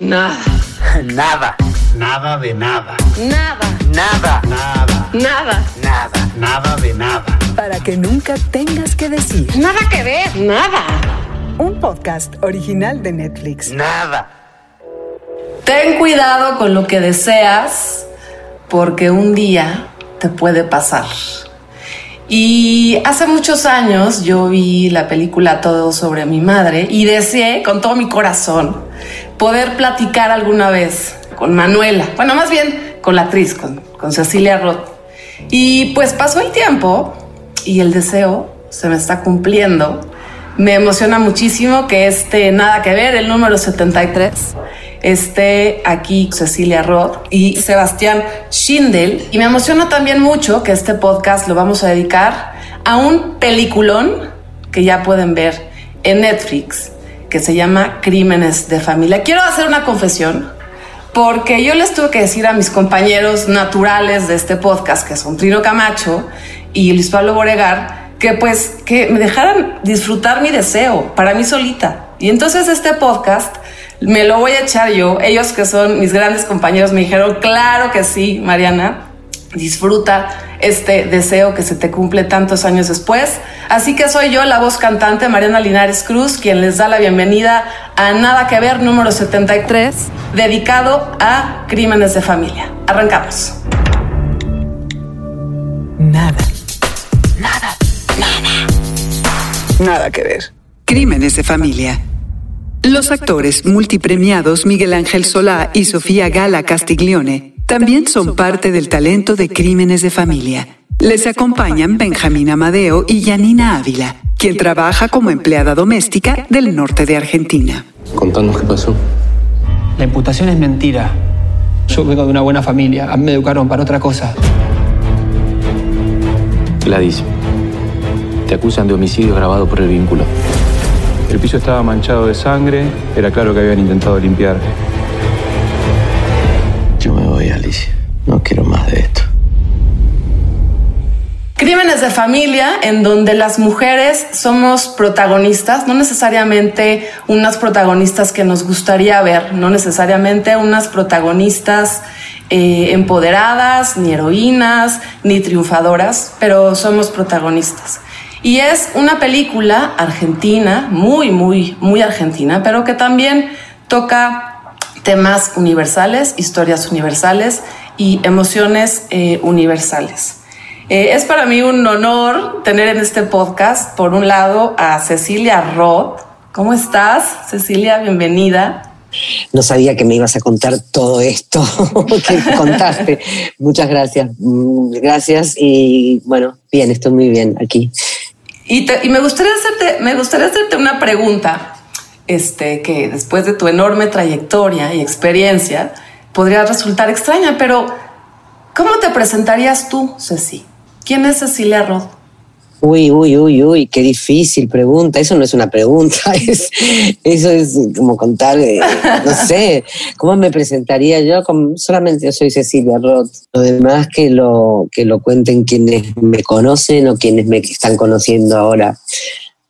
Nada. Nada. Nada de nada. Nada. Nada. Nada. Nada. Nada. Nada de nada. Para que nunca tengas que decir. Nada que ver. Nada. Un podcast original de Netflix. Nada. Ten cuidado con lo que deseas porque un día te puede pasar. Y hace muchos años yo vi la película Todo sobre mi madre y deseé con todo mi corazón poder platicar alguna vez con Manuela, bueno, más bien con la actriz, con, Cecilia Roth. Y pues pasó el tiempo y el deseo se me está cumpliendo. Me emociona muchísimo que este Nada que ver, el número 73, esté aquí Cecilia Roth y Sebastián Schindel. Y me emociona también mucho que este podcast lo vamos a dedicar a un peliculón que ya pueden ver en Netflix, que se llama Crímenes de Familia. Quiero hacer una confesión, porque yo les tuve que decir a mis compañeros naturales de este podcast, que son Trino Camacho y Luis Pablo Boregar, que pues que me dejaran disfrutar mi deseo para mí solita. Y entonces este podcast me lo voy a echar yo. Ellos que son mis grandes compañeros me dijeron, claro que sí, Mariana, disfruta este deseo que se te cumple tantos años después. Así que soy yo, la voz cantante Mariana Linares Cruz, quien les da la bienvenida a Nada que ver número 73, dedicado a crímenes de familia. Arrancamos. Nada. Nada. Nada que ver. Crímenes de familia. Los actores multipremiados Miguel Ángel Solá y Sofía Gala Castiglione también son parte del talento de Crímenes de Familia. Les acompañan Benjamín Amadeo y Yanina Ávila, quien trabaja como empleada doméstica del norte de Argentina. Contanos qué pasó. La imputación es mentira. Yo vengo de una buena familia. A mí me educaron para otra cosa. Gladys, te acusan de homicidio grabado por el vínculo. El piso estaba manchado de sangre, era claro que habían intentado limpiar. Yo me voy, Alicia. No quiero más de esto. Crímenes de familia en donde las mujeres somos protagonistas, no necesariamente unas protagonistas que nos gustaría ver, no necesariamente unas protagonistas eh, empoderadas, ni heroínas, ni triunfadoras, pero somos protagonistas. Y es una película argentina, muy, muy, muy argentina, pero que también toca temas universales, historias universales y emociones eh, universales. Eh, es para mí un honor tener en este podcast, por un lado, a Cecilia Roth. ¿Cómo estás, Cecilia? Bienvenida. No sabía que me ibas a contar todo esto que contaste. Muchas gracias. Mm, Gracias y bueno, bien, estoy muy bien aquí. Y, me, gustaría hacerte, me gustaría hacerte una pregunta, este, que después de tu enorme trayectoria y experiencia podría resultar extraña, pero ¿cómo te presentarías tú, Ceci? ¿Quién es Cecilia Roth? Uy, uy, uy, uy, qué difícil pregunta. Eso no es una pregunta, es, eso es como contar, eh, no sé, ¿cómo me presentaría yo? Solamente yo soy Cecilia Roth. Lo demás que lo, que lo cuenten quienes me conocen o quienes me están conociendo ahora.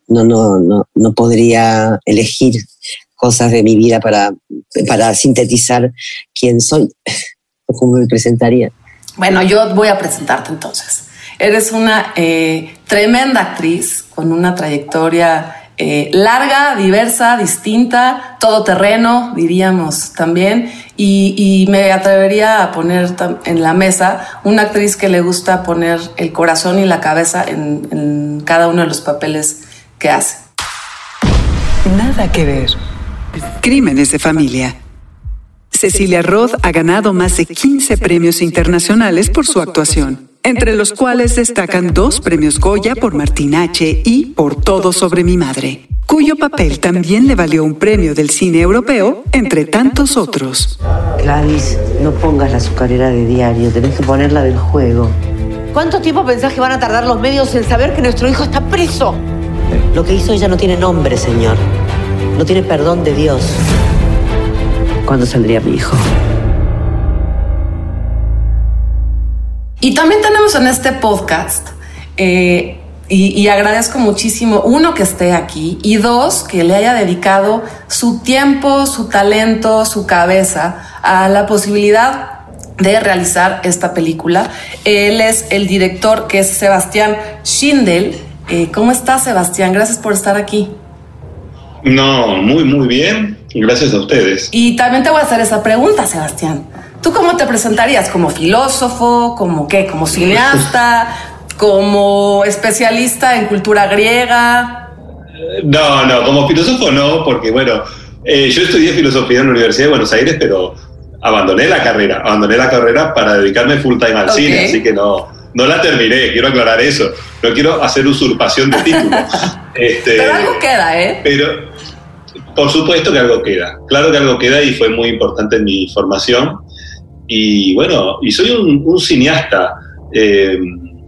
No, no, no, no podría elegir cosas de mi vida para, para sintetizar quién soy o cómo me presentaría. Bueno, yo voy a presentarte entonces. Eres una eh, tremenda actriz con una trayectoria eh, larga, diversa, distinta, todoterreno, diríamos también. Y, me atrevería a poner en la mesa una actriz que le gusta poner el corazón y la cabeza en cada uno de los papeles que hace. Nada que ver. Crímenes de familia. Cecilia Roth ha ganado más de 15 premios internacionales por su actuación, entre los cuales destacan dos premios Goya por Martín H. y por Todo sobre mi madre, cuyo papel también le valió un premio del cine europeo, entre tantos otros. Gladys, no pongas la azucarera de diario, tenés que ponerla del juego. ¿Cuánto tiempo pensás que van a tardar los medios en saber que nuestro hijo está preso? Lo que hizo ella no tiene nombre, señor. No tiene perdón de Dios. ¿Cuándo saldría mi hijo? Y también tenemos en este podcast eh, Y, y, agradezco muchísimo, uno, que esté aquí y dos, que le haya dedicado su tiempo, su talento, su cabeza a la posibilidad de realizar esta película. Él es el director que es Sebastián Schindel. Eh, ¿Cómo estás, Sebastián? Gracias por estar aquí. No, muy, muy bien. Gracias a ustedes. Y también te voy a hacer esa pregunta, Sebastián. ¿Tú cómo te presentarías? ¿Como filósofo? ¿Como qué? ¿Como cineasta? ¿Como especialista en cultura griega? No, no, como filósofo no, porque bueno, eh, yo estudié filosofía en la Universidad de Buenos Aires, pero abandoné la carrera, abandoné la carrera para dedicarme full time al okay. cine, así que no, no la terminé, quiero aclarar eso. No quiero hacer usurpación de título. este, pero algo queda, ¿eh? Pero por supuesto que algo queda. Claro que algo queda y fue muy importante en mi formación. Y bueno, y soy un, cineasta. Eh,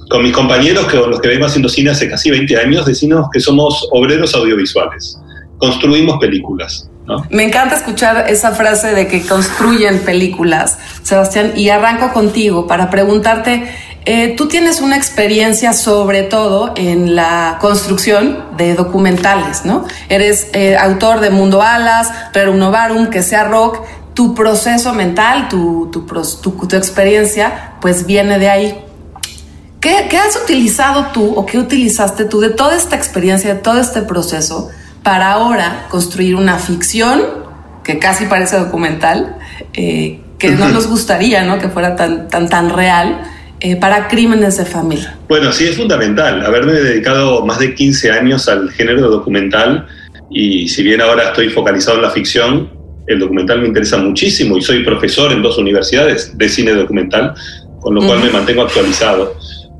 con mis compañeros que, con los que vengo haciendo cine hace casi 20 años, decimos que somos obreros audiovisuales. Construimos películas. Me encanta escuchar esa frase de que construyen películas, Sebastián, y arranco contigo para preguntarte, eh, tú tienes una experiencia sobre todo en la construcción de documentales, ¿no? Eres eh, autor de Mundo Alas, Rerum Novarum, Que sea Rock, tu proceso mental, tu, tu, tu, tu experiencia, pues viene de ahí. ¿Qué, ¿Qué has utilizado tú o qué utilizaste tú de toda esta experiencia, de todo este proceso? para ahora construir una ficción que casi parece documental, eh, que no nos gustaría ¿no? que fuera tan, tan, tan real, eh, para crímenes de familia. Bueno, sí, es fundamental. Haberme dedicado más de 15 años al género documental y si bien ahora estoy focalizado en la ficción, el documental me interesa muchísimo y soy profesor en dos universidades de cine documental, con lo cual uh -huh. me mantengo actualizado.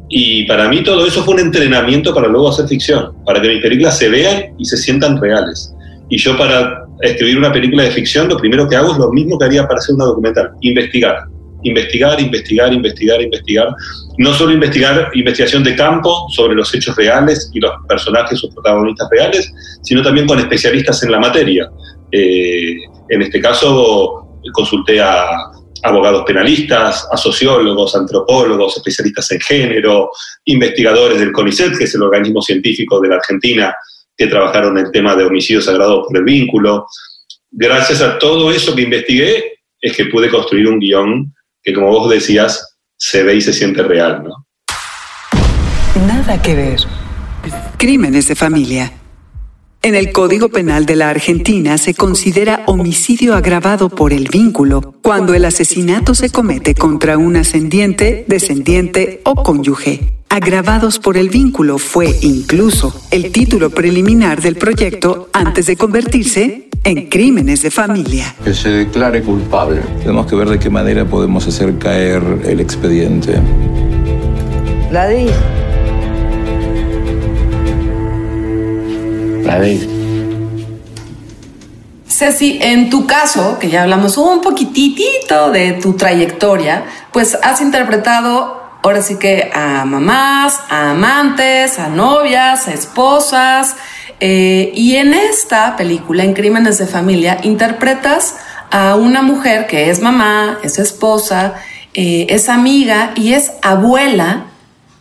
Y para mí todo eso fue un entrenamiento para luego hacer ficción, para que mis películas se vean y se sientan reales. Y yo para escribir una película de ficción lo primero que hago es lo mismo que haría para hacer una documental, investigar. Investigar, investigar, investigar, investigar. No solo investigar investigación de campo sobre los hechos reales y los personajes o protagonistas reales, sino también con especialistas en la materia. Eh, en este caso consulté a, abogados penalistas, a sociólogos, antropólogos, especialistas en género, investigadores del CONICET, que es el organismo científico de la Argentina que trabajaron el tema de homicidios agravados por el vínculo. Gracias a todo eso que investigué, es que pude construir un guion que, como vos decías, se ve y se siente real, ¿no? Nada que ver. Crímenes de familia. En el Código Penal de la Argentina se considera homicidio agravado por el vínculo cuando el asesinato se comete contra un ascendiente, descendiente o cónyuge. Agravados por el vínculo fue incluso el título preliminar del proyecto antes de convertirse en crímenes de familia. Que se declare culpable. Tenemos que ver de qué manera podemos hacer caer el expediente. Gladys. David. Ceci, en tu caso, que ya hablamos un poquitito de tu trayectoria, pues has interpretado ahora sí que a mamás, a amantes, a novias, a esposas, eh, y en esta película, en Crímenes de Familia, interpretas a una mujer que es mamá, es esposa, eh, es amiga y es abuela,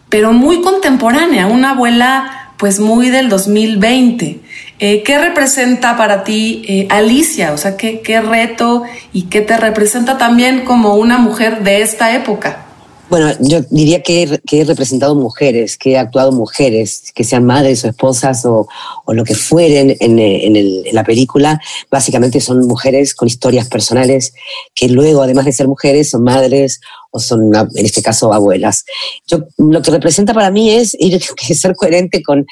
pero muy contemporánea, una abuela pues muy del 2020. Eh, ¿Qué representa para ti eh, Alicia? O sea, ¿qué, ¿qué reto y qué te representa también como una mujer de esta época? Bueno, yo diría que he, representado mujeres, que he actuado mujeres, que sean madres o esposas o, lo que fueren en, el, en, la película. Básicamente son mujeres con historias personales que luego, además de ser mujeres, son madres o son, en este caso, abuelas. Yo, lo que representa para mí es ser coherente con,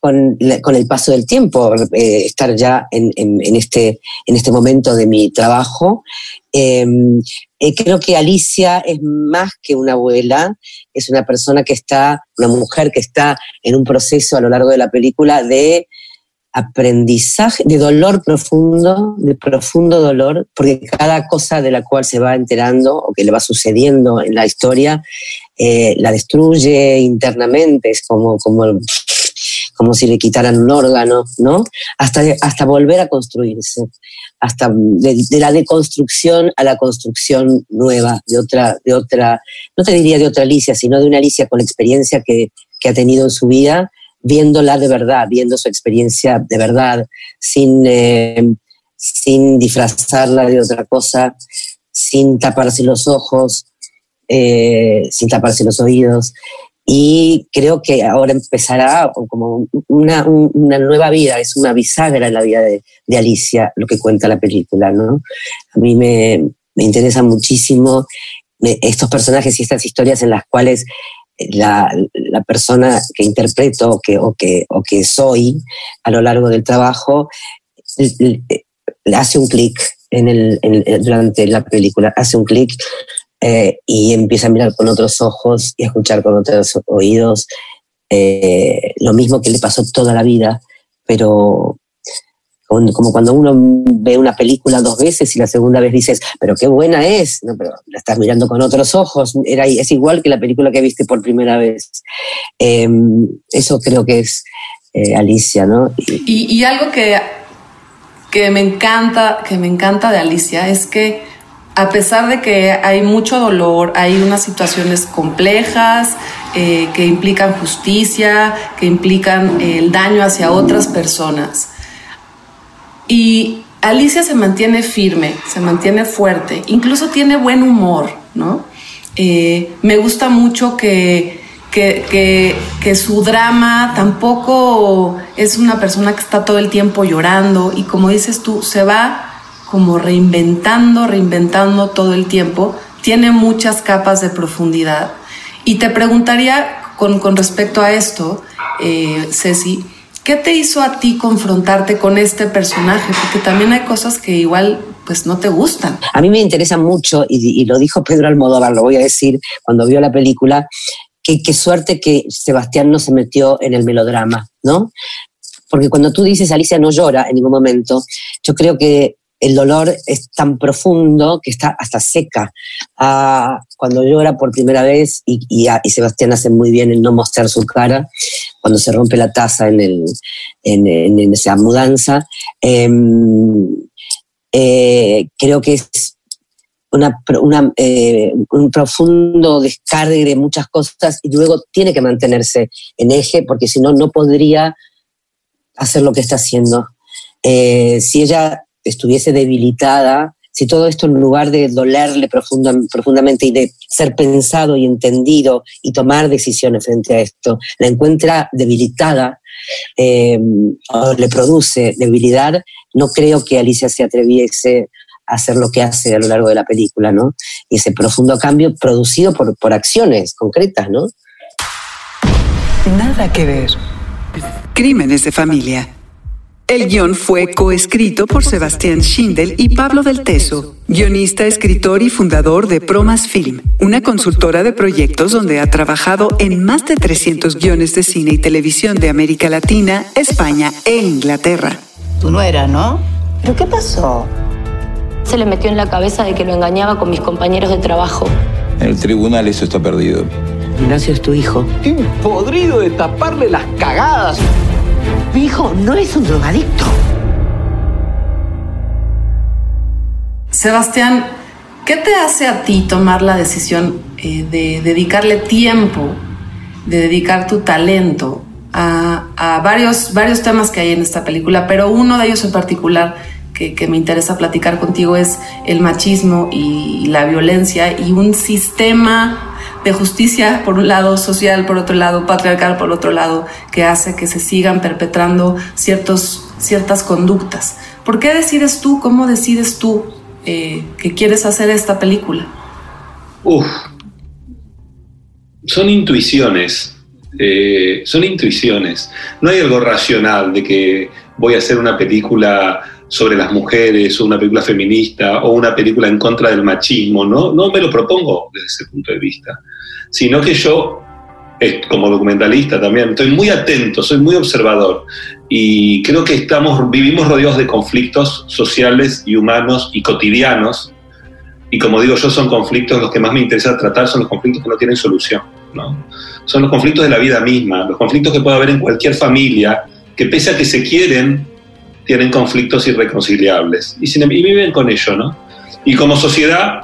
con, el paso del tiempo, eh, estar ya en, este, en este momento de mi trabajo. Eh, eh, creo que Alicia es más que una abuela, es una persona que está, una mujer que está en un proceso a lo largo de la película de aprendizaje, de dolor profundo, de profundo dolor, porque cada cosa de la cual se va enterando o que le va sucediendo en la historia, eh, la destruye internamente, es como, como, como si le quitaran un órgano, ¿no? Hasta, hasta volver a construirse, hasta de, de, la deconstrucción a la construcción nueva, de otra, de otra, no te diría de otra Alicia, sino de una Alicia con experiencia que, que ha tenido en su vida, viéndola de verdad, viendo su experiencia de verdad, sin, eh, sin disfrazarla de otra cosa, sin taparse los ojos, eh, sin taparse los oídos. Y creo que ahora empezará como una, una, nueva vida, es una bisagra en la vida de, Alicia, lo que cuenta la película, ¿no? A mí me, me interesa muchísimo estos personajes y estas historias en las cuales la, la persona que interpreto que, o, que, o que soy a lo largo del trabajo le hace un clic en el, en, durante la película, hace un clic eh, y empieza a mirar con otros ojos y a escuchar con otros oídos. Eh, lo mismo que le pasó toda la vida, pero como cuando uno ve una película dos veces y la segunda vez dices, pero qué buena es, no, pero la estás mirando con otros ojos, Era, es igual que la película que viste por primera vez. Em, eso creo que es eh, Alicia, ¿no? Y, y, algo que, que, me encanta, que me encanta de Alicia es que a pesar de que hay mucho dolor, hay unas situaciones complejas eh, que implican justicia, que implican el daño hacia otras personas, y Alicia se mantiene firme, se mantiene fuerte, incluso tiene buen humor, ¿no? Eh, me gusta mucho que, que, su drama tampoco es una persona que está todo el tiempo llorando y como dices tú, se va como reinventando, reinventando todo el tiempo, tiene muchas capas de profundidad. Y te preguntaría con, con respecto a esto, eh, Ceci, ¿Qué te hizo a ti confrontarte con este personaje? Porque también hay cosas que igual pues no te gustan. A mí me interesa mucho, y, lo dijo Pedro Almodóvar, lo voy a decir, cuando vio la película, que qué suerte que Sebastián no se metió en el melodrama, ¿no? Porque cuando tú dices Alicia no llora en ningún momento, yo creo que el dolor es tan profundo que está hasta seca. Ah, cuando llora por primera vez, y, y, Sebastián hace muy bien en no mostrar su cara, cuando se rompe la taza en, el, en, esa mudanza, em, eh, creo que es una, eh, un profundo descargue de muchas cosas y luego tiene que mantenerse en eje porque si no, no podría hacer lo que está haciendo. Eh, si ella estuviese debilitada, si todo esto en lugar de dolerle profundamente y de ser pensado y entendido y tomar decisiones frente a esto, la encuentra debilitada eh, o le produce debilidad, no creo que Alicia se atreviese a hacer lo que hace a lo largo de la película, ¿no? Y ese profundo cambio producido por, por acciones concretas, ¿no? Nada que ver. Crímenes de familia. El guion fue coescrito por Sebastián Schindel y Pablo del Teso, guionista, escritor y fundador de Promas Film, una consultora de proyectos donde ha trabajado en más de 300 guiones de cine y televisión de América Latina, España e Inglaterra. Tú no eras, ¿no? ¿Pero qué pasó? Se le metió en la cabeza de que lo engañaba con mis compañeros de trabajo. En el tribunal eso está perdido. Ignacio es tu hijo. Estoy podrido de taparle las cagadas. Mi hijo no es un drogadicto. Sebastián, ¿qué te hace a ti tomar la decisión eh, de dedicarle tiempo, de dedicar tu talento a, varios, varios temas que hay en esta película, pero uno de ellos en particular que, que, me interesa platicar contigo es el machismo y la violencia y un sistema de justicia por un lado, social por otro lado, patriarcal por otro lado, que hace que se sigan perpetrando ciertos, ciertas conductas. ¿Por qué decides tú, cómo decides tú eh, que quieres hacer esta película? Uf, son intuiciones, eh, son intuiciones. No hay algo racional de que voy a hacer una película sobre las mujeres o una película feminista o una película en contra del machismo, no, no me lo propongo desde ese punto de vista sino que yo, como documentalista también, estoy muy atento, soy muy observador y creo que estamos, vivimos rodeados de conflictos sociales y humanos y cotidianos y como digo yo, son conflictos los que más me interesa tratar, son los conflictos que no tienen solución. ¿no? Son los conflictos de la vida misma, los conflictos que puede haber en cualquier familia, que pese a que se quieren, tienen conflictos irreconciliables y, y viven con ello. ¿no? Y como sociedad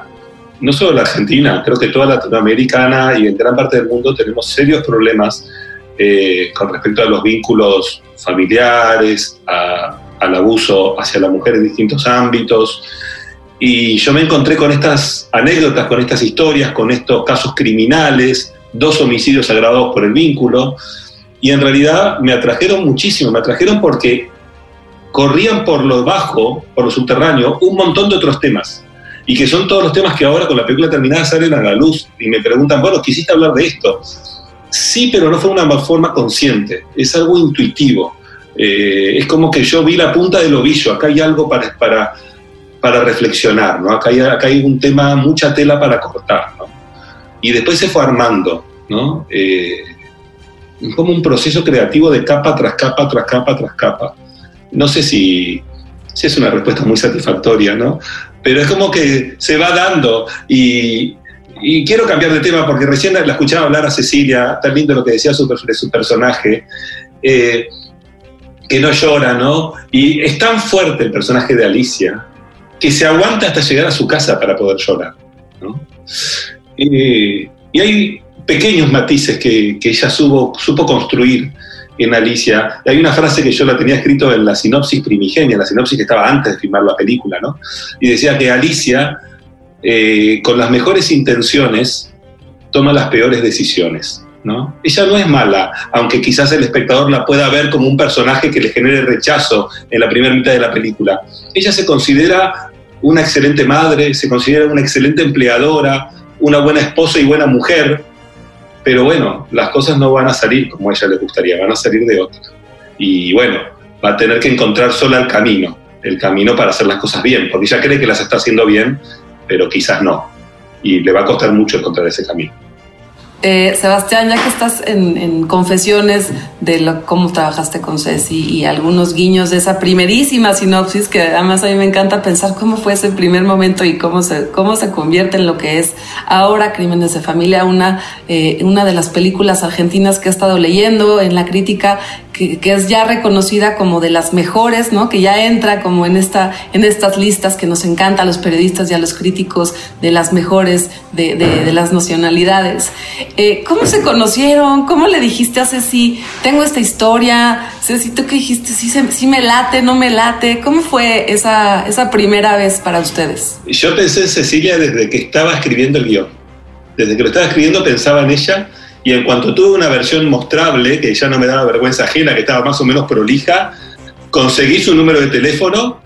no solo la Argentina, creo que toda Latinoamericana y en gran parte del mundo tenemos serios problemas eh, con respecto a los vínculos familiares, al abuso hacia la mujer en distintos ámbitos. Y yo me encontré con estas anécdotas, con estas historias, con estos casos criminales, dos homicidios agravados por el vínculo, y en realidad me atrajeron muchísimo, me atrajeron porque corrían por lo bajo, por lo subterráneo, un montón de otros temas. Y que son todos los temas que ahora con la película terminada salen a la luz y me preguntan, bueno, quisiste hablar de esto. Sí, pero no fue una forma consciente, es algo intuitivo. Eh, es como que yo vi la punta del ovillo, acá hay algo para, para, para reflexionar, ¿no? acá, hay, acá hay un tema, mucha tela para cortar. ¿no? Y después se fue armando, ¿no? Eh, como un proceso creativo de capa tras capa, tras capa, tras capa. No sé si, si es una respuesta muy satisfactoria, ¿no? Pero es como que se va dando y, quiero cambiar de tema porque recién la escuchaba hablar a Cecilia, tan lindo lo que decía de su personaje, eh, que no llora, ¿no? Y es tan fuerte el personaje de Alicia que se aguanta hasta llegar a su casa para poder llorar. Eh, y hay pequeños matices que, que ella supo construir en Alicia. Hay una frase que yo la tenía escrito en la sinopsis primigenia, la sinopsis que estaba antes de filmar la película, ¿no? Y decía que Alicia, eh, con las mejores intenciones, toma las peores decisiones. ¿no? Ella no es mala, aunque quizás el espectador la pueda ver como un personaje que le genere rechazo en la primera mitad de la película. Ella se considera una excelente madre, se considera una excelente empleadora, una buena esposa y buena mujer, pero bueno, las cosas no van a salir como a ella le gustaría, van a salir de otra. Y bueno, va a tener que encontrar sola el camino, el camino para hacer las cosas bien, porque ella cree que las está haciendo bien, pero quizás no. Y le va a costar mucho encontrar ese camino. Eh, Sebastián, ya que estás en, confesiones de lo, cómo trabajaste con Ceci y algunos guiños de esa primerísima sinopsis, que además a mí me encanta pensar cómo fue ese primer momento y cómo se, cómo se convierte en lo que es ahora Crímenes de Familia, una, eh, una de las películas argentinas que he estado leyendo en la crítica, que, que, es ya reconocida como de las mejores, ¿no? que ya entra como en, esta, en estas listas que nos encanta a los periodistas y a los críticos de las mejores de, de, de las nacionalidades. Eh, ¿Cómo se conocieron? ¿Cómo le dijiste a Ceci, tengo esta historia? Ceci, ¿tú qué dijiste? ¿Sí, sí me late, no me late? ¿Cómo fue esa, esa primera vez para ustedes? Yo pensé en Cecilia desde que estaba escribiendo el guion. Desde que lo estaba escribiendo pensaba en ella y en cuanto tuve una versión mostrable, que ya no me daba vergüenza ajena, que estaba más o menos prolija, conseguí su número de teléfono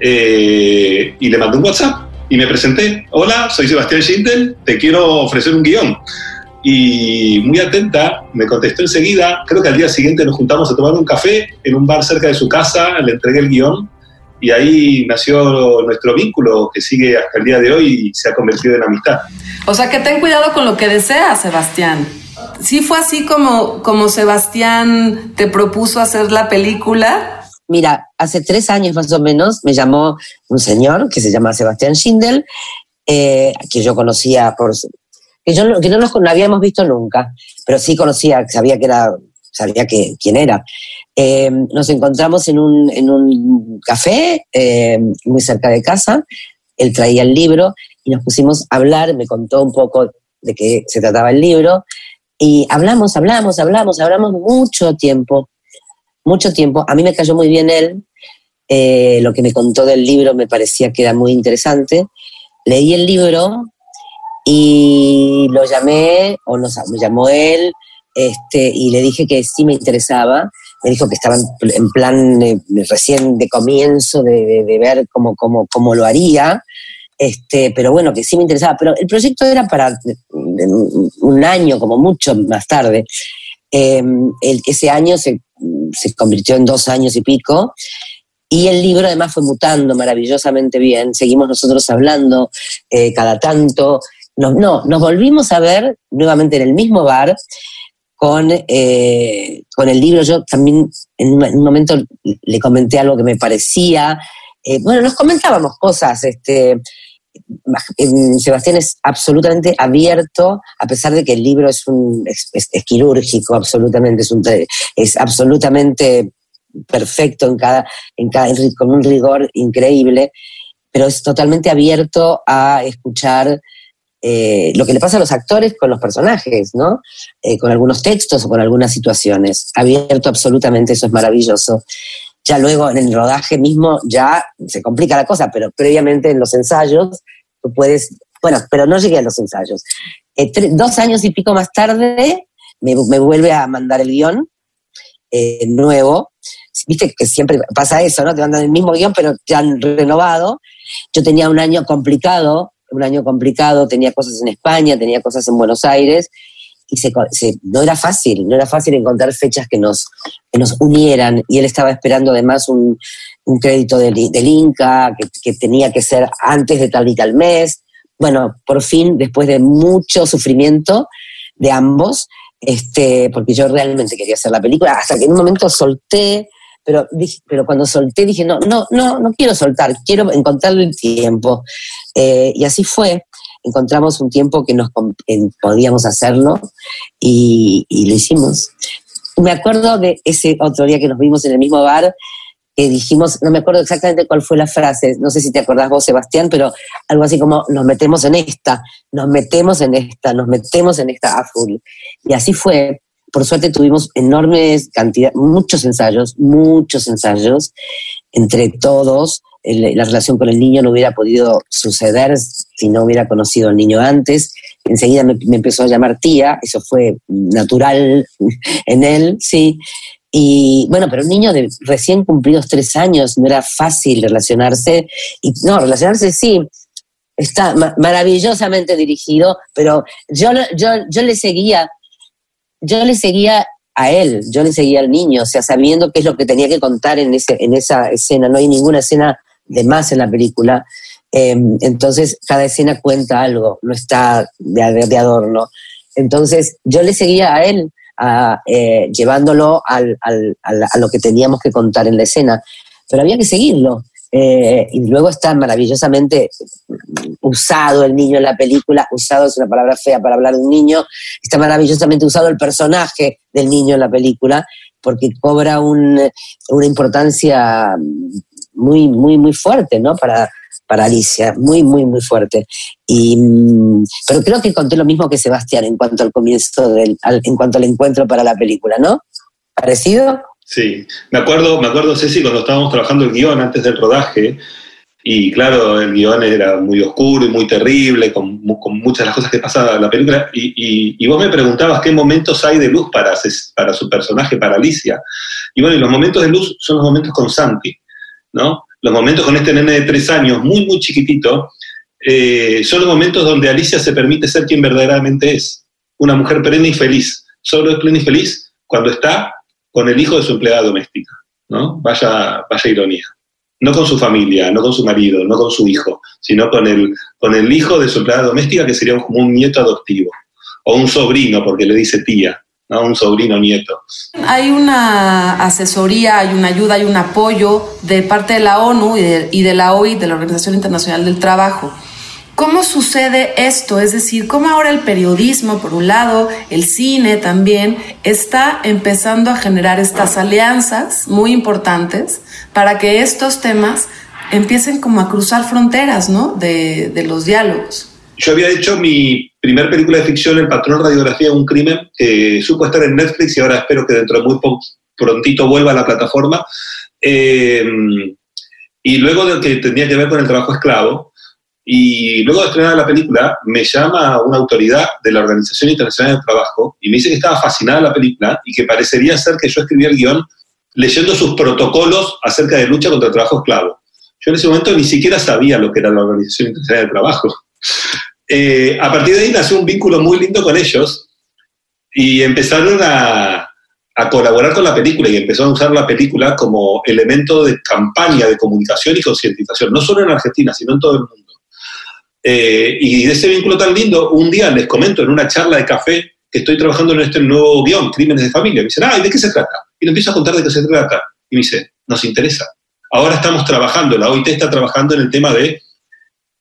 eh, y le mandé un WhatsApp y me presenté. Hola, soy Sebastián Schindel, te quiero ofrecer un guion y muy atenta, me contestó enseguida. Creo que al día siguiente nos juntamos a tomar un café en un bar cerca de su casa, le entregué el guion y ahí nació nuestro vínculo que sigue hasta el día de hoy y se ha convertido en amistad. O sea que ten cuidado con lo que deseas, Sebastián. ¿Sí fue así como, como Sebastián te propuso hacer la película? Mira, hace tres años más o menos me llamó un señor que se llama Sebastián Schindel, eh, que yo conocía por que yo que no nos no habíamos visto nunca, pero sí conocía, sabía que era, sabía que, quién era. Eh, nos encontramos en un, en un café eh, muy cerca de casa, él traía el libro y nos pusimos a hablar, me contó un poco de qué se trataba el libro y hablamos, hablamos, hablamos, hablamos mucho tiempo, mucho tiempo. A mí me cayó muy bien él, eh, lo que me contó del libro me parecía que era muy interesante. Leí el libro y lo llamé, o nos, me llamó él, este, y le dije que sí me interesaba. Me dijo que estaba en, plan recién de comienzo de, de, de ver cómo, cómo, cómo, lo haría, este, pero bueno, que sí me interesaba. Pero el proyecto era para un año, como mucho más tarde. Eh, ese año se, se convirtió en dos años y pico. Y el libro además fue mutando maravillosamente bien. Seguimos nosotros hablando eh, cada tanto. No, no, nos volvimos a ver nuevamente en el mismo bar con, eh, con el libro. Yo también en un, en un, momento le comenté algo que me parecía. Bueno, nos comentábamos cosas. Este, Sebastián es absolutamente abierto, a pesar de que el libro es, un, es, quirúrgico, absolutamente, es, un, absolutamente perfecto en cada, en cada, con un rigor increíble, pero es totalmente abierto a escuchar eh, lo que le pasa a los actores con los personajes, ¿no? Eh, con algunos textos o con algunas situaciones. Abierto absolutamente, eso es maravilloso. Ya luego en el rodaje mismo ya se complica la cosa, pero previamente en los ensayos tú puedes, bueno, pero no llegué a los ensayos. Eh, tre- dos años y pico más tarde me, me vuelve a mandar el guion eh, nuevo. Viste que siempre pasa eso, ¿no? Te mandan el mismo guion, pero te han renovado. Yo tenía un año complicado, un año complicado, tenía cosas en España, tenía cosas en Buenos Aires, y se, se- no era fácil, no era fácil encontrar fechas que nos, que nos unieran, y él estaba esperando además un, un crédito del, Inca, que, que tenía que ser antes de tal y tal mes. Bueno, por fin, después de mucho sufrimiento de ambos, este, porque yo realmente quería hacer la película, hasta que en un momento solté, pero, dije- pero cuando solté dije, no, no, no, no quiero soltar, quiero encontrarle el tiempo. Eh, y así fue, encontramos un tiempo que nos podíamos hacerlo y, y lo hicimos. Me acuerdo de ese otro día que nos vimos en el mismo bar, que dijimos, no me acuerdo exactamente cuál fue la frase, no sé si te acordás vos, Sebastián, pero algo así como, nos metemos en esta, nos metemos en esta, nos metemos en esta a full. Y así fue. Por suerte tuvimos enormes cantidades, muchos ensayos, muchos ensayos entre todos. La relación con el niño no hubiera podido suceder si no hubiera conocido al niño antes. Enseguida me, me empezó a llamar tía, eso fue natural en él, sí. Y bueno, pero un niño de recién cumplidos tres años no era fácil relacionarse. Y no, relacionarse sí, está ma- maravillosamente dirigido, pero yo, yo, yo le seguía, yo le seguía a él, yo le seguía al niño, o sea, sabiendo qué es lo que tenía que contar en, ese, en esa escena. No hay ninguna escena de más en la película. Eh, entonces, cada escena cuenta algo, no está de, adorno. Entonces, yo le seguía a él, eh, llevándolo al- al- a lo que teníamos que contar en la escena, pero había que seguirlo. Eh, y luego está maravillosamente usado el niño en la película, usado es una palabra fea para hablar de un niño, está maravillosamente usado el personaje del niño en la película, porque cobra un- una importancia muy, muy, muy fuerte, ¿no? Para, para Alicia, muy, muy, muy fuerte. Y, mm, pero creo que conté lo mismo que Sebastián en cuanto al comienzo del, en cuanto al encuentro para la película, ¿no? ¿Parecido? Sí, me acuerdo, me acuerdo, Ceci, cuando estábamos trabajando el guion antes del rodaje, y claro, el guion era muy oscuro y muy terrible, con, con muchas de las cosas que pasaban en la película, y, y- y vos me preguntabas qué momentos hay de luz para, para su personaje, para Alicia. Y bueno, y los momentos de luz son los momentos con Santi, ¿no? Los momentos con este nene de tres años, muy, muy chiquitito, eh, son los momentos donde Alicia se permite ser quien verdaderamente es, una mujer plena y feliz. Solo es plena y feliz cuando está con el hijo de su empleada doméstica, ¿no? Vaya, vaya ironía. No con su familia, no con su marido, no con su hijo, sino con el, con el hijo de su empleada doméstica, que sería como un nieto adoptivo, o un sobrino, porque le dice tía, ¿no? Un sobrino nieto. Hay una asesoría, hay una ayuda, hay un apoyo de parte de la ONU y de, y de la OIT, de la Organización Internacional del Trabajo. ¿Cómo sucede esto? Es decir, cómo ahora el periodismo, por un lado, el cine también, está empezando a generar estas alianzas muy importantes para que estos temas empiecen como a cruzar fronteras, ¿no? De, de los diálogos. Yo había hecho mi primer película de ficción, El patrón radiografía de un crimen, que supo estar en Netflix y ahora espero que dentro de muy prontito vuelva a la plataforma. Eh, y luego de que tenía que ver con el trabajo esclavo, y luego de estrenar la película, me llama una autoridad de la Organización Internacional del Trabajo y me dice que estaba fascinada la película y que parecería ser que yo escribía el guion leyendo sus protocolos acerca de lucha contra el trabajo esclavo. Yo en ese momento ni siquiera sabía lo que era la Organización Internacional del Trabajo. Eh, a partir de ahí nació un vínculo muy lindo con ellos y empezaron a, a colaborar con la película y empezaron a usar la película como elemento de campaña de comunicación y concientización, no solo en Argentina, sino en todo el mundo. Eh, y de ese vínculo tan lindo, un día les comento en una charla de café que estoy trabajando en este nuevo guion, Crímenes de Familia. Me dicen, ah, ¿y de qué se trata? Y le empiezo a contar de qué se trata. Y me dice, nos interesa. Ahora estamos trabajando, la OIT está trabajando en el tema de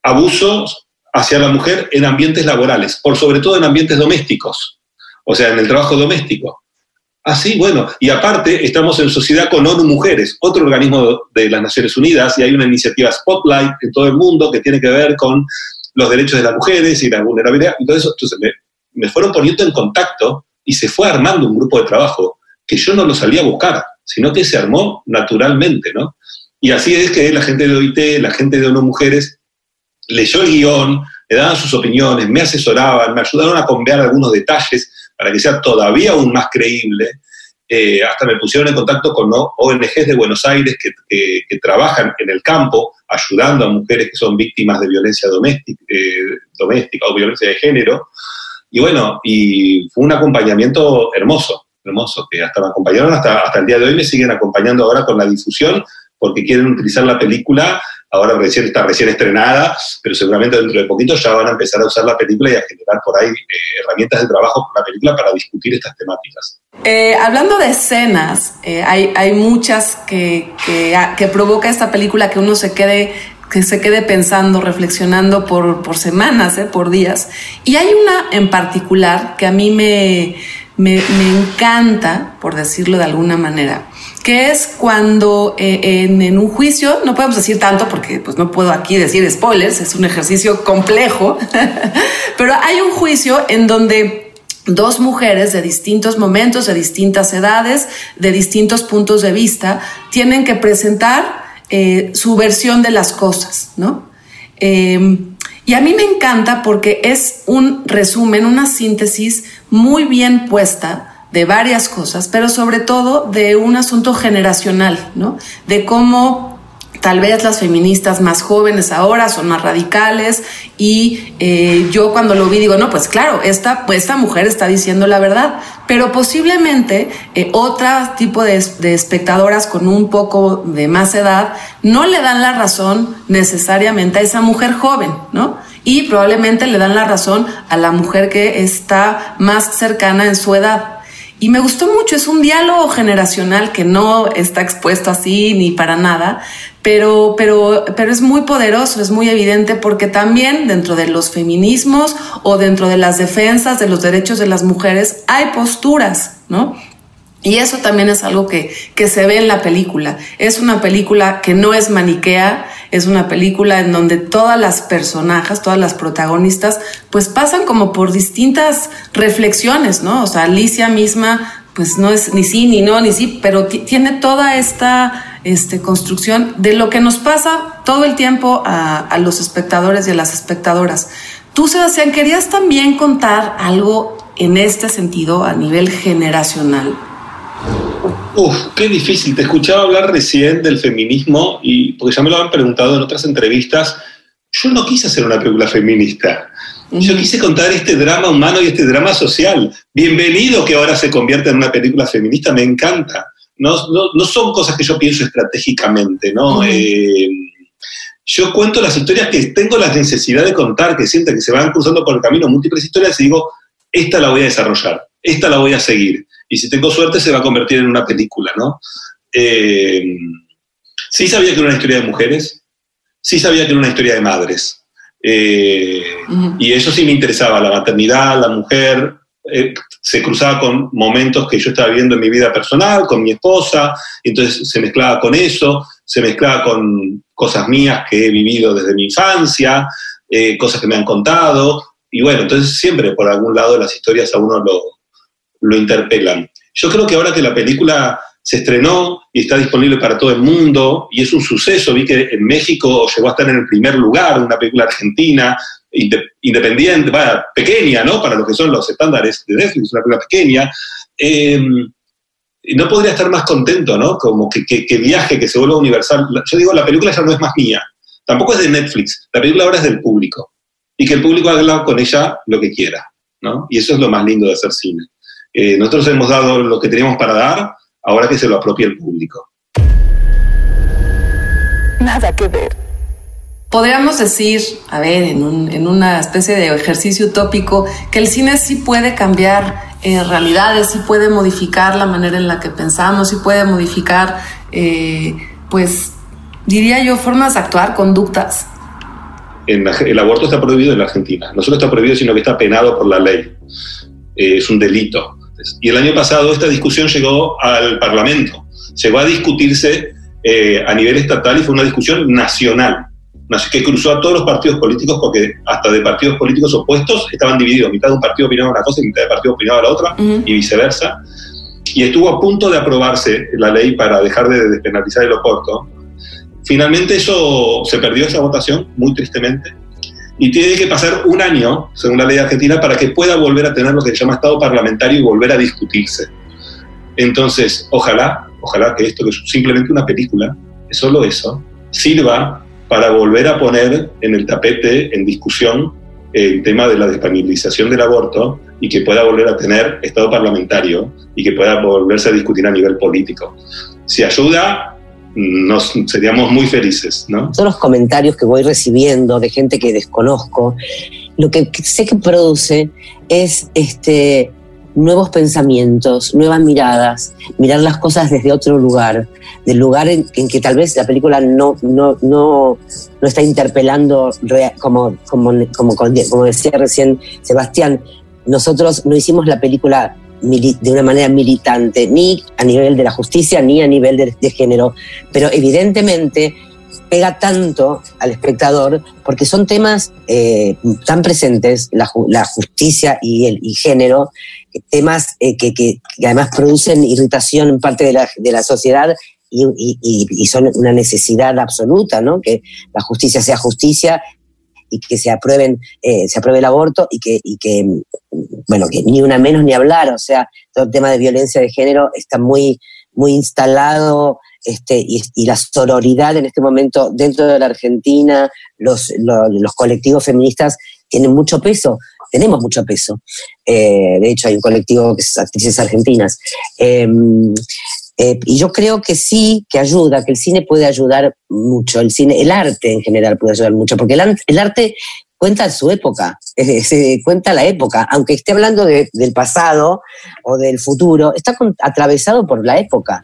abusos hacia la mujer en ambientes laborales, por sobre todo en ambientes domésticos, o sea, en el trabajo doméstico. Ah, sí, bueno, y aparte estamos en sociedad con ONU Mujeres, otro organismo de las Naciones Unidas, y hay una iniciativa Spotlight en todo el mundo que tiene que ver con los derechos de las mujeres y la vulnerabilidad. Entonces me, me fueron poniendo en contacto y se fue armando un grupo de trabajo que yo no lo salía a buscar, sino que se armó naturalmente, ¿no? Y así es que la gente de OIT, la gente de ONU Mujeres, leyó el guion, le daban sus opiniones, me asesoraban, me ayudaron a cambiar algunos detalles para que sea todavía aún más creíble. Eh, hasta me pusieron en contacto con ONGs de Buenos Aires que, trabajan en el campo ayudando a mujeres que son víctimas de violencia doméstica, eh, doméstica o violencia de género. Y bueno, y fue un acompañamiento hermoso, hermoso, que hasta me acompañaron hasta, hasta el día de hoy, me siguen acompañando ahora con la difusión porque quieren utilizar la película, ahora recién está recién estrenada, pero seguramente dentro de poquito ya van a empezar a usar la película y a generar por ahí eh, herramientas de trabajo con la película para discutir estas temáticas. Eh, hablando de escenas, eh, hay, hay, muchas que, que, que, provoca esta película que uno se quede que se quede pensando, reflexionando por, por semanas, por días. Y hay una en particular que a mí me, me, me encanta, por decirlo de alguna manera, que es cuando eh, en, un juicio, no podemos decir tanto porque pues no puedo aquí decir spoilers, es un ejercicio complejo, pero hay un juicio en donde dos mujeres de distintos momentos, de distintas edades, de distintos puntos de vista, tienen que presentar eh, su versión de las cosas, ¿no? Eh, y a mí me encanta porque es un resumen, una síntesis muy bien puesta de varias cosas, pero sobre todo de un asunto generacional, ¿no? De cómo tal vez las feministas más jóvenes ahora son más radicales y eh, yo cuando lo vi digo, no, pues claro, esta, pues esta mujer está diciendo la verdad, pero posiblemente eh, otro tipo de, de, espectadoras con un poco de más edad no le dan la razón necesariamente a esa mujer joven, ¿no? Y probablemente le dan la razón a la mujer que está más cercana en su edad. Y me gustó mucho, es un diálogo generacional que no está expuesto así ni para nada, pero, pero, pero es muy poderoso, es muy evidente porque también dentro de los feminismos o dentro de las defensas de los derechos de las mujeres hay posturas, ¿no? Y eso también es algo que, que se ve en la película. Es una película que no es maniquea, es una película en donde todas las personajes, todas las protagonistas, pues pasan como por distintas reflexiones, ¿no? O sea, Alicia misma, pues no es ni sí, ni no, ni sí, pero tiene toda esta este, construcción de lo que nos pasa todo el tiempo a, a los espectadores y a las espectadoras. Tú, Sebastián, querías también contar algo en este sentido a nivel generacional. Uf, qué difícil. Te escuchaba hablar recién del feminismo y porque ya me lo han preguntado en otras entrevistas. Yo no quise hacer una película feminista. Yo quise contar este drama humano y este drama social. Bienvenido que ahora se convierta en una película feminista, me encanta. No, no, no son cosas que yo pienso estratégicamente, ¿no? Uh -huh. eh, yo cuento las historias que tengo la necesidad de contar, que siento que se van cruzando por el camino múltiples historias y digo, esta la voy a desarrollar, esta la voy a seguir y si tengo suerte se va a convertir en una película, ¿no? Eh, sí sabía que era una historia de mujeres, sí sabía que era una historia de madres, eh, uh -huh. y eso sí me interesaba, la maternidad, la mujer, eh, se cruzaba con momentos que yo estaba viviendo en mi vida personal, con mi esposa, entonces se mezclaba con eso, se mezclaba con cosas mías que he vivido desde mi infancia, eh, cosas que me han contado, y bueno, entonces siempre por algún lado las historias a uno lo, lo interpelan. Yo creo que ahora que la película se estrenó y está disponible para todo el mundo y es un suceso, vi que en México llegó a estar en el primer lugar, una película argentina, independiente, bueno, pequeña, ¿no? Para lo que son los estándares de Netflix, una película pequeña. Eh, no podría estar más contento, ¿no? Como que, que, que, viaje, que se vuelva universal. Yo digo, la película ya no es más mía, tampoco es de Netflix, la película ahora es del público y que el público haga con ella lo que quiera, ¿no? Y eso es lo más lindo de hacer cine. Eh, nosotros hemos dado lo que teníamos para dar, ahora que se lo apropie el público. Nada que ver. Podríamos decir, a ver, en, un, en una especie de ejercicio utópico, que el cine sí puede cambiar eh, realidades, sí puede modificar la manera en la que pensamos, sí puede modificar, eh, pues, diría yo, formas de actuar, conductas. En la, el aborto está prohibido en la Argentina. No solo está prohibido, sino que está penado por la ley. Eh, es un delito. Y el año pasado esta discusión llegó al Parlamento, llegó a discutirse eh, a nivel estatal y fue una discusión nacional. Que cruzó a todos los partidos políticos porque hasta de partidos políticos opuestos estaban divididos. Mitad de un partido opinaba una cosa y mitad de partido opinaba la otra y viceversa. Y estuvo a punto de aprobarse la ley para dejar de despenalizar el aborto. Finalmente eso se perdió esa votación, muy tristemente. Y tiene que pasar un año, según la ley argentina, para que pueda volver a tener lo que se llama Estado parlamentario y volver a discutirse. Entonces, ojalá, ojalá que esto, que es simplemente una película, es solo eso, sirva para volver a poner en el tapete, en discusión, el tema de la despenalización del aborto y que pueda volver a tener Estado parlamentario y que pueda volverse a discutir a nivel político. Si ayuda, nos seríamos muy felices, ¿no? Todos los comentarios que voy recibiendo de gente que desconozco, lo que sé que produce es este nuevos pensamientos, nuevas miradas, mirar las cosas desde otro lugar, del lugar en, que tal vez la película no, no, no, no está interpelando, como, como, como, como decía recién Sebastián, nosotros no hicimos la película de una manera militante, ni a nivel de la justicia, ni a nivel de, género, pero evidentemente pega tanto al espectador porque son temas eh, tan presentes, la, justicia y el género, temas eh, que, que, además producen irritación en parte de la, de la sociedad y, y, son una necesidad absoluta, ¿no? Que la justicia sea justicia y que se aprueben, eh, se apruebe el aborto y que, y que, bueno, que ni una menos ni hablar, o sea, todo el tema de violencia de género está muy, muy instalado este, y, la sororidad en este momento dentro de la Argentina, los, los, los colectivos feministas tienen mucho peso tenemos mucho peso. Eh, de hecho, hay un colectivo que es actrices argentinas. Em, eh, y yo creo que sí, que ayuda, que el cine puede ayudar mucho, el cine, el arte en general puede ayudar mucho, porque el, arte cuenta su época, se cuenta la época, aunque esté hablando del pasado o del futuro, está atravesado por la época.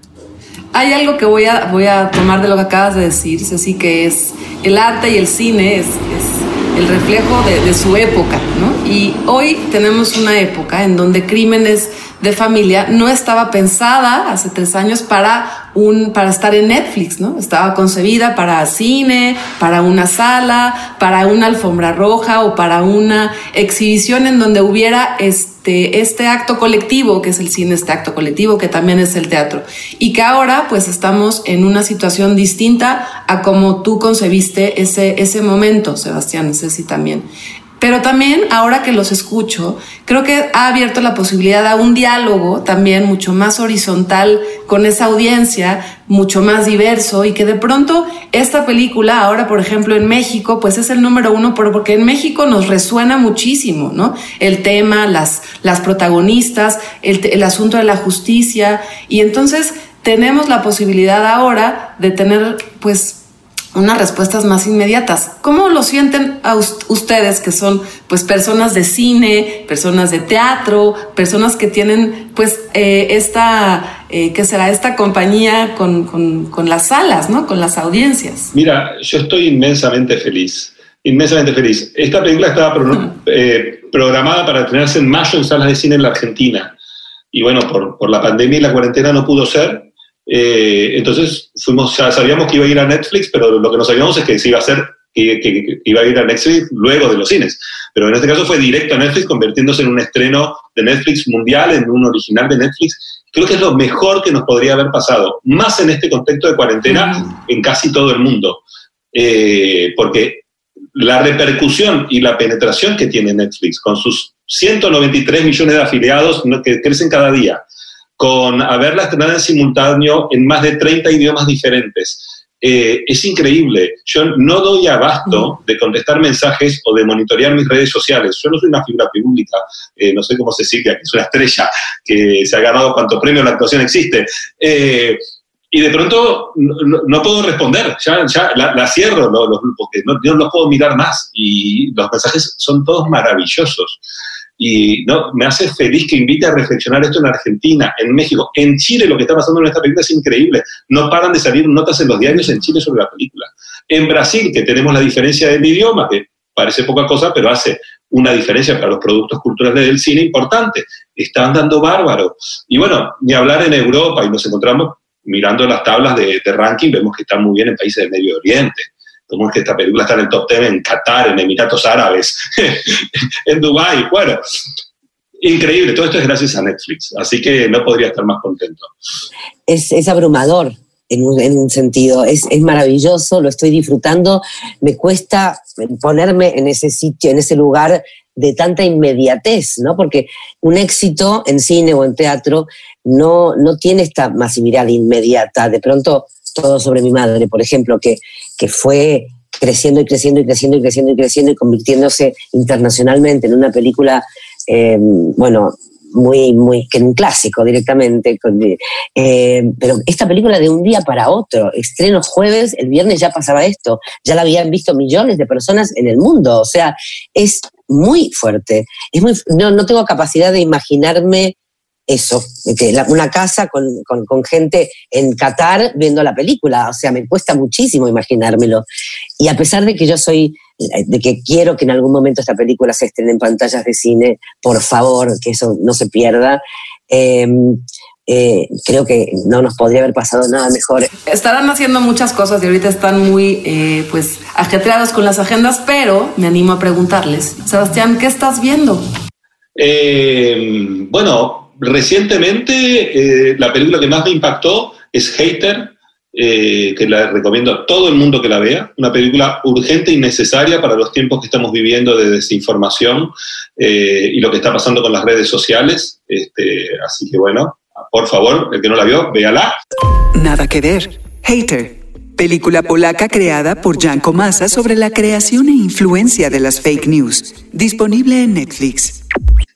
Hay algo que voy a, voy a tomar de lo que acabas de decir, así que es el arte y el cine es el reflejo de, su época, ¿no? Y hoy tenemos una época en donde crímenes de familia no estaba pensada hace tres años para un para estar en Netflix, ¿no? Estaba concebida para cine, para una sala, para una alfombra roja o para una exhibición en donde hubiera este este acto colectivo que es el cine, este acto colectivo que también es el teatro y que ahora pues estamos en una situación distinta a como tú concebiste ese ese momento, Sebastián, no también. Pero también, ahora que los escucho, creo que ha abierto la posibilidad a un diálogo también mucho más horizontal con esa audiencia, mucho más diverso y que de pronto esta película, ahora por ejemplo en México, pues es el número uno porque en México nos resuena muchísimo, ¿no? El tema, las, las protagonistas, el, el asunto de la justicia y entonces tenemos la posibilidad ahora de tener pues unas respuestas más inmediatas. ¿Cómo lo sienten a ustedes que son pues personas de cine, personas de teatro, personas que tienen pues eh, esta, eh, ¿qué será? Esta compañía con, con, las salas, ¿no? Con las audiencias. Mira, yo estoy inmensamente feliz, inmensamente feliz. Esta película estaba eh, programada para estrenarse en mayo en salas de cine en la Argentina. Y bueno, por, por la pandemia y la cuarentena no pudo ser, eh, entonces fuimos, ya sabíamos que iba a ir a Netflix, pero lo que no sabíamos es que se iba a hacer, que, iba a ir a Netflix luego de los cines. Pero en este caso fue directo a Netflix, convirtiéndose en un estreno de Netflix mundial, en un original de Netflix. Creo que es lo mejor que nos podría haber pasado, más en este contexto de cuarentena en casi todo el mundo. Eh, porque la repercusión y la penetración que tiene Netflix con sus 193 millones de afiliados que crecen cada día, con haberla estrenado en simultáneo en más de 30 idiomas diferentes. Eh, es increíble. Yo no doy abasto de contestar mensajes o de monitorear mis redes sociales. Yo no soy una figura pública, eh, no sé cómo Cecilia, que es una estrella, que se ha ganado cuanto premio la actuación existe. Eh, y de pronto no, puedo responder, ya, ya la, cierro, porque no, no los puedo mirar más. Y los mensajes son todos maravillosos y no, me hace feliz que invite a reflexionar esto en Argentina, en México, en Chile. Lo que está pasando en esta película es increíble. No paran de salir notas en los diarios en Chile sobre la película. En Brasil, que tenemos la diferencia del idioma, que parece poca cosa, pero hace una diferencia para los productos culturales del cine importante. Está andando bárbaro. Y bueno, ni hablar en Europa, y nos encontramos mirando las tablas de, de ranking, vemos que está muy bien en países del Medio Oriente. Cómo es que esta película está en el top 10 en Qatar, en Emiratos Árabes, en Dubái, bueno. Increíble, todo esto es gracias a Netflix, así que no podría estar más contento. Es, es abrumador en un, en un sentido, es, es, maravilloso, lo estoy disfrutando, me cuesta ponerme en ese sitio, en ese lugar de tanta inmediatez, ¿no? Porque un éxito en cine o en teatro no, no tiene esta masividad inmediata. De pronto, todo sobre mi madre, por ejemplo, que, que fue creciendo y creciendo y creciendo y creciendo y creciendo y convirtiéndose internacionalmente en una película, eh, bueno, muy, muy, que un clásico directamente. Eh, pero esta película de un día para otro, estreno jueves, el viernes ya pasaba esto, ya la habían visto millones de personas en el mundo, o sea, es muy fuerte. Es muy, no, no tengo capacidad de imaginarme eso, una casa con, con, con, gente en Qatar viendo la película, o sea, me cuesta muchísimo imaginármelo. Y a pesar de que yo soy, de que quiero que en algún momento esta película se estrene en pantallas de cine, por favor, que eso no se pierda. Eh, eh, creo que no nos podría haber pasado nada mejor. Estarán haciendo muchas cosas y ahorita están muy eh, pues ajetreados con las agendas, pero me animo a preguntarles, Sebastián, ¿qué estás viendo? Eh, bueno, recientemente la película que más me impactó es Hater, que la recomiendo a todo el mundo que la vea. Una película urgente y necesaria para los tiempos que estamos viviendo de desinformación y lo que está pasando con las redes sociales. Este, así que bueno, por favor, el que no la vio, véala. Nada que ver. Hater. Película polaca creada por Jan Komasa sobre la creación e influencia de las fake news. Disponible en Netflix.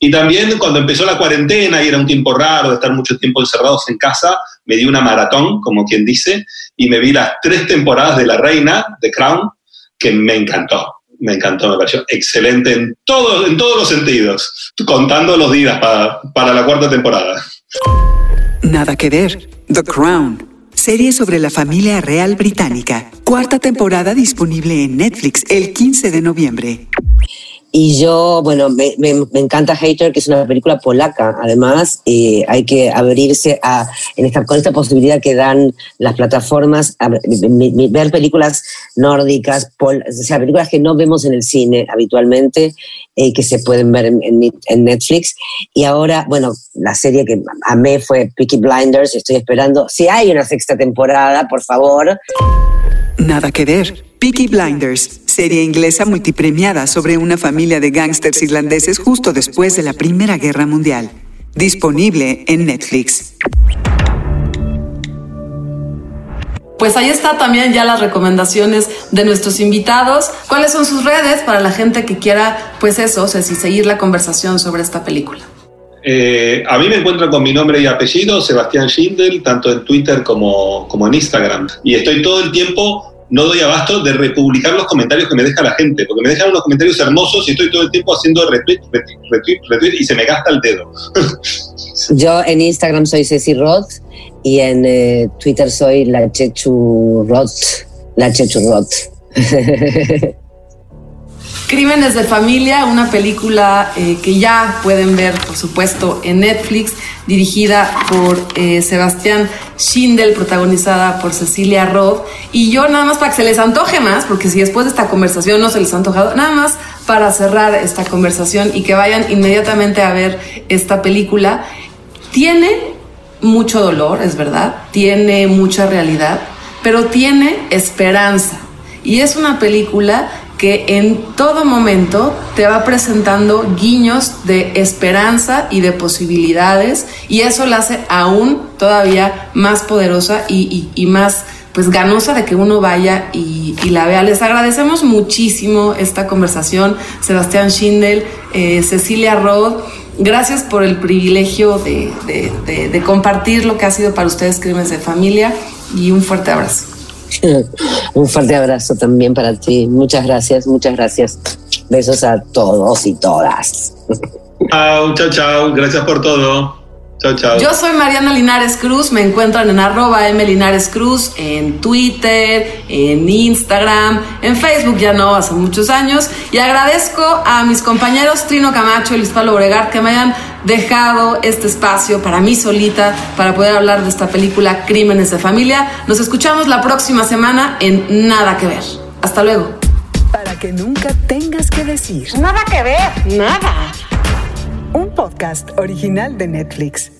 Y también cuando empezó la cuarentena y era un tiempo raro de estar mucho tiempo encerrados en casa, me di una maratón, como quien dice, y me vi las tres temporadas de La Reina, de Crown, que me encantó. Me encantó, me pareció excelente en, todo, en todos los sentidos, contando los días para, para la cuarta temporada. Nada que ver. The Crown. Serie sobre la familia real británica. Cuarta temporada disponible en Netflix el 15 de noviembre. Y yo, bueno, me, me, encanta Hater, que es una película polaca. Además, eh, hay que abrirse a, en esta, con esta posibilidad que dan las plataformas, ver películas nórdicas, pol, o sea, películas que no vemos en el cine habitualmente, eh, que se pueden ver en, Netflix. Y ahora, bueno, la serie que amé fue Peaky Blinders. Estoy esperando, si hay una sexta temporada, por favor. Nada que ver. Peaky Blinders, serie inglesa multipremiada sobre una familia de gángsters irlandeses justo después de la Primera Guerra Mundial. Disponible en Netflix. Pues ahí está también ya las recomendaciones de nuestros invitados. ¿Cuáles son sus redes para la gente que quiera, pues eso, o sea, si seguir la conversación sobre esta película? Eh, a mí me encuentran con mi nombre y apellido, Sebastián Schindel, tanto en Twitter como, como en Instagram. Y estoy todo el tiempo no doy abasto de republicar los comentarios que me deja la gente, porque me dejan unos comentarios hermosos y estoy todo el tiempo haciendo retweet, retweet, retweet, retweet y se me gasta el dedo. Yo en Instagram soy Ceci Roth y en eh, Twitter soy la Chechu Roth. La Chechu Roth. Crímenes de Familia, una película eh, que ya pueden ver, por supuesto, en Netflix, dirigida por eh, Sebastián Schindel, protagonizada por Cecilia Roth. Y yo nada más para que se les antoje más, porque si después de esta conversación no se les ha antojado, nada más para cerrar esta conversación y que vayan inmediatamente a ver esta película, tiene mucho dolor, es verdad, tiene mucha realidad, pero tiene esperanza. Y es una película que en todo momento te va presentando guiños de esperanza y de posibilidades y eso la hace aún todavía más poderosa y, y, más pues ganosa de que uno vaya y, la vea. Les agradecemos muchísimo esta conversación, Sebastián Schindel, eh, Cecilia Roth. Gracias por el privilegio de, de compartir lo que ha sido para ustedes Crímenes de Familia y un fuerte abrazo. Un fuerte abrazo también para ti. Muchas gracias, muchas gracias. Besos a todos y todas. Chao, chao, chao. Gracias por todo. Chao, chao. Yo soy Mariana Linares Cruz, me encuentran en arroba M Linares Cruz, en Twitter, en Instagram, en Facebook ya no, hace muchos años. Y agradezco a mis compañeros Trino Camacho y Luis Pablo Obregar que me hayan dejado este espacio para mí solita, para poder hablar de esta película Crímenes de Familia. Nos escuchamos la próxima semana en Nada que Ver. Hasta luego. Para que nunca tengas que decir. Nada que ver. Nada. Un podcast original de Netflix.